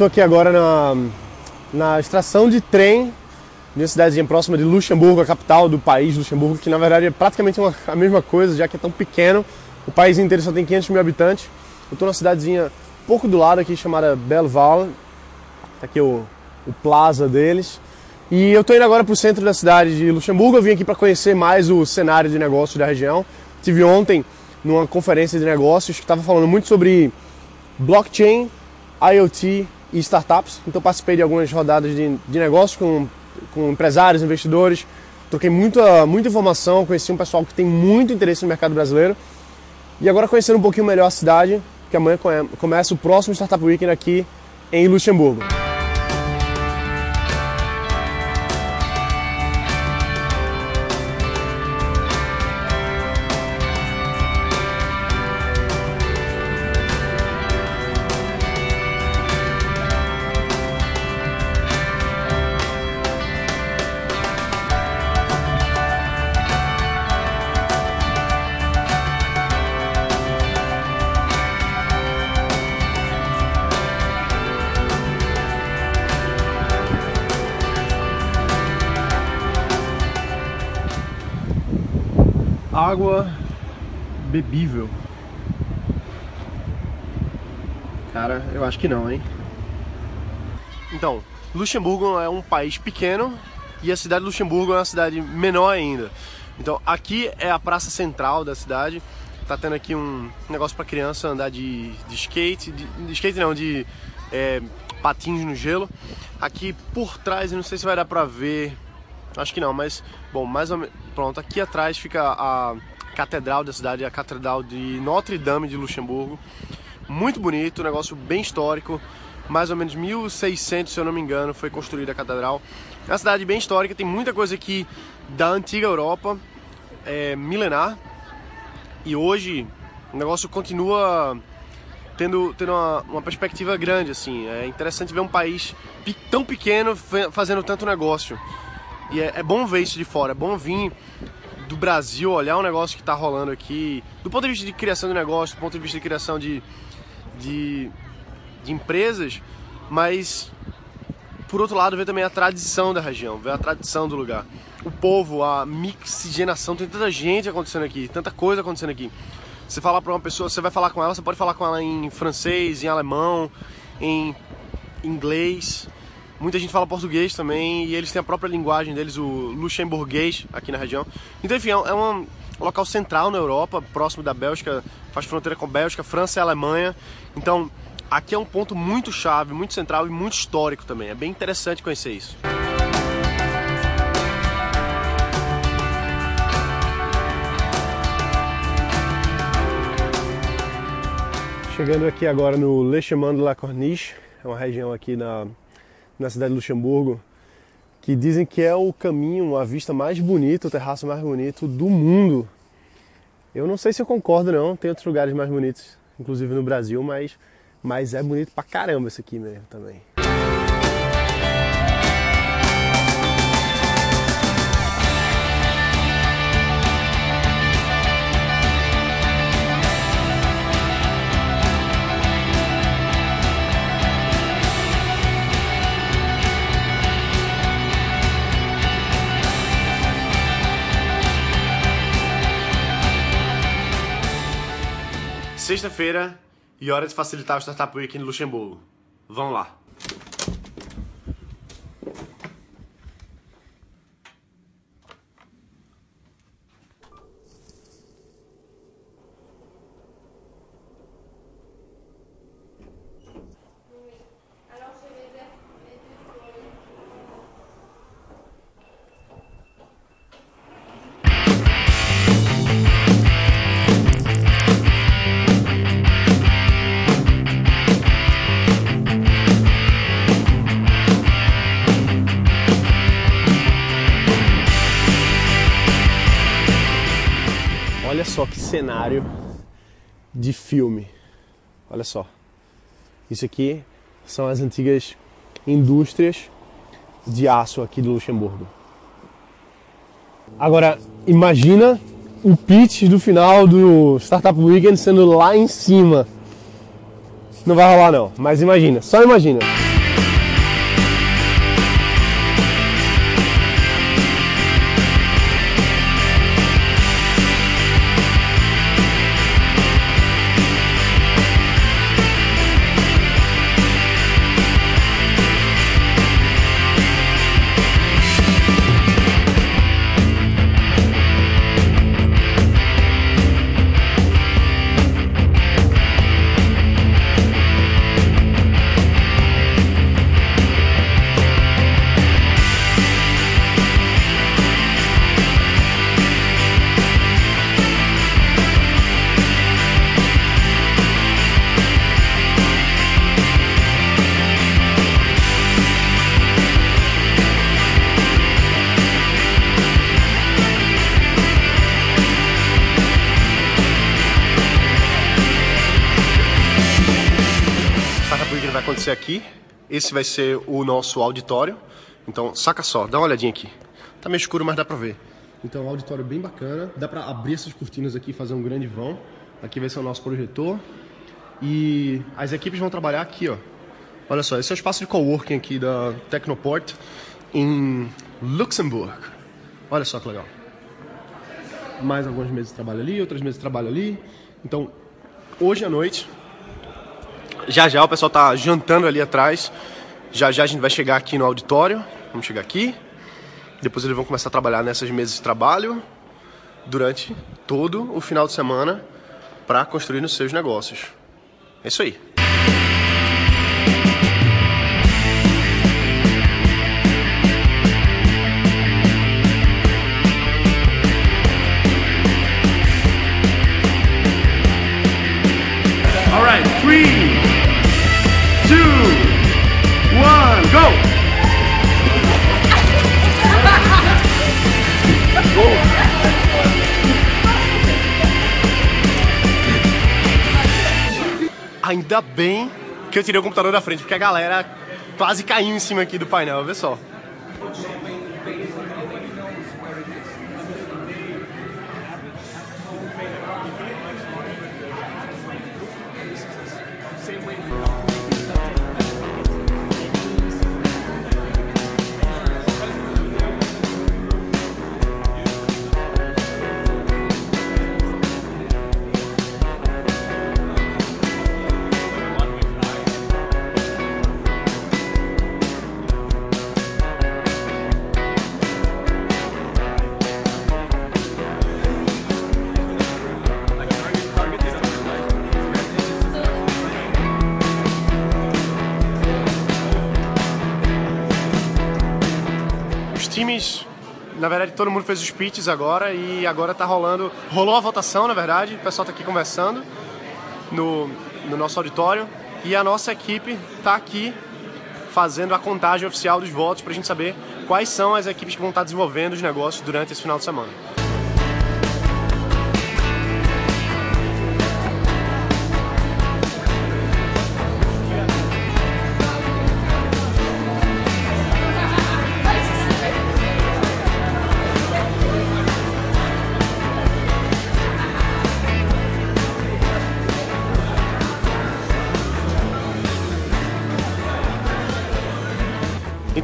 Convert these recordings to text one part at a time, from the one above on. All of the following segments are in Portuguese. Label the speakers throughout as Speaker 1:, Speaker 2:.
Speaker 1: Estou aqui agora na, na estação de trem uma cidadezinha próxima de Luxemburgo, a capital do país, Luxemburgo, que na verdade é praticamente uma, a mesma coisa, já que é tão pequeno. O país inteiro só tem 500 mil habitantes. Eu estou numa cidadezinha pouco do lado aqui chamada Belleval. Tá aqui o, o plaza deles. E eu estou indo agora para o centro da cidade de Luxemburgo. Eu vim aqui para conhecer mais o cenário de negócios da região. Tive ontem numa conferência de negócios que estava falando muito sobre blockchain, IoT e startups. Então participei de algumas rodadas de, de negócios com, com empresários, investidores. Troquei muita, muita informação, conheci um pessoal que tem muito interesse no mercado brasileiro. E agora conhecendo um pouquinho melhor a cidade, que amanhã começa o próximo Startup Weekend aqui em Luxemburgo. Água bebível. Cara, eu acho que não, hein? Então, Luxemburgo é um país pequeno e a cidade de Luxemburgo é uma cidade menor ainda. Então, aqui é a praça central da cidade. Tá tendo aqui um negócio para criança andar de, de skate, de, de, skate não, de é, patins no gelo. Aqui por trás, não sei se vai dar pra ver Acho que não, mas bom, mais ou menos. Pronto, aqui atrás fica a catedral da cidade, a catedral de Notre Dame de Luxemburgo. Muito bonito, um negócio bem histórico. Mais ou menos 1600, se eu não me engano, foi construída a catedral. É uma cidade bem histórica, tem muita coisa aqui da antiga Europa, é, milenar. E hoje o negócio continua tendo, tendo uma, uma, perspectiva grande, assim. É interessante ver um país tão pequeno fazendo tanto negócio. E é, é bom ver isso de fora, é bom vir do Brasil olhar um negócio que está rolando aqui, do ponto de vista de criação de negócio, do ponto de vista de criação de, de, de empresas, mas por outro lado ver também a tradição da região, ver a tradição do lugar. O povo, a mixigenação, tem tanta gente acontecendo aqui, tanta coisa acontecendo aqui. Você falar para uma pessoa, você vai falar com ela, você pode falar com ela em francês, em alemão, em inglês, Muita gente fala português também e eles têm a própria linguagem deles, o luxemburguês, aqui na região. Então, enfim, é um local central na Europa, próximo da Bélgica, faz fronteira com Bélgica, França e Alemanha. Então, aqui é um ponto muito chave, muito central e muito histórico também. É bem interessante conhecer isso. Chegando aqui agora no Le Chemin de la Corniche, é uma região aqui na na cidade de Luxemburgo, que dizem que é o caminho, a vista mais bonita, o terraço mais bonito do mundo. Eu não sei se eu concordo não, tem outros lugares mais bonitos, inclusive no Brasil, mas, mas é bonito pra caramba esse aqui mesmo também. Sexta-feira e hora de facilitar o Startup Week em Luxemburgo. Vamos lá! Cenário de filme. Olha só. Isso aqui são as antigas indústrias de aço aqui de Luxemburgo. Agora, imagina o pitch do final do Startup Weekend sendo lá em cima. Não vai rolar não, mas imagina, só imagina. Vai acontecer aqui. Esse vai ser o nosso auditório. Então, saca só, dá uma olhadinha aqui. Tá meio escuro, mas dá pra ver. Então, um auditório bem bacana. Dá pra abrir essas cortinas aqui e fazer um grande vão. Aqui vai ser o nosso projetor. E as equipes vão trabalhar aqui, ó. Olha só, esse é o espaço de coworking aqui da Tecnoport em Luxemburgo. Olha só que legal. Mais algumas mesas de trabalho ali, outras mesas de trabalho ali. Então, hoje à noite, já já o pessoal tá jantando ali atrás. Já já a gente vai chegar aqui no auditório. Vamos chegar aqui. Depois eles vão começar a trabalhar nessas mesas de trabalho durante todo o final de semana para construir os seus negócios. É isso aí. All right, three, Ainda bem que eu tirei o computador da frente, porque a galera quase caiu em cima aqui do painel, vê só. Times, na verdade, todo mundo fez os pitches agora e agora tá rolando. Rolou a votação, na verdade, o pessoal tá aqui conversando no, no nosso auditório e a nossa equipe tá aqui fazendo a contagem oficial dos votos pra gente saber quais são as equipes que vão estar desenvolvendo os negócios durante esse final de semana.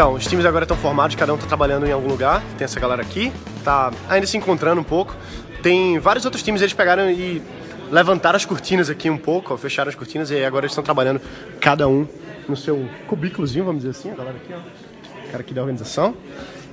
Speaker 1: Então, os times agora estão formados, cada um está trabalhando em algum lugar. Tem essa galera aqui, tá ainda se encontrando um pouco. Tem vários outros times, eles pegaram e levantaram as cortinas aqui um pouco, ó, fecharam as cortinas e agora eles estão trabalhando cada um no seu cubículozinho, vamos dizer assim, a galera aqui, ó. Cara aqui da organização.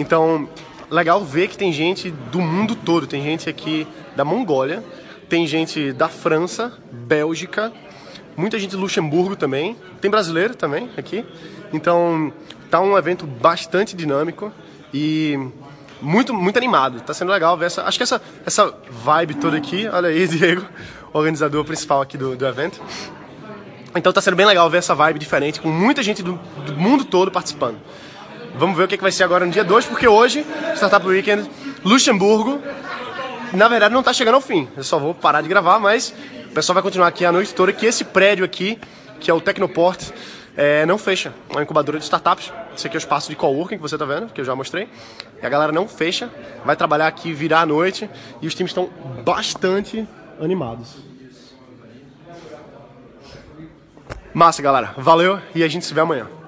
Speaker 1: Então, legal ver que tem gente do mundo todo. Tem gente aqui da Mongólia, tem gente da França, Bélgica, muita gente de Luxemburgo também, tem brasileiro também aqui. Então, tá um evento bastante dinâmico e muito muito animado. Tá sendo legal ver essa, acho que essa essa vibe toda aqui. Olha aí, Diego, organizador principal aqui do, do evento. Então tá sendo bem legal ver essa vibe diferente, com muita gente do, do mundo todo participando. Vamos ver o que, que vai ser agora no dia 2, porque hoje, Startup Weekend, Luxemburgo, na verdade não tá chegando ao fim. Eu só vou parar de gravar, mas o pessoal vai continuar aqui a noite toda, que esse prédio aqui, que é o Tecnoport, é, não fecha. Uma incubadora de startups. Esse aqui é o espaço de coworking que você está vendo, que eu já mostrei. E a galera não fecha, vai trabalhar aqui, virar a noite. E os times estão bastante animados. Massa, galera. Valeu e a gente se vê amanhã.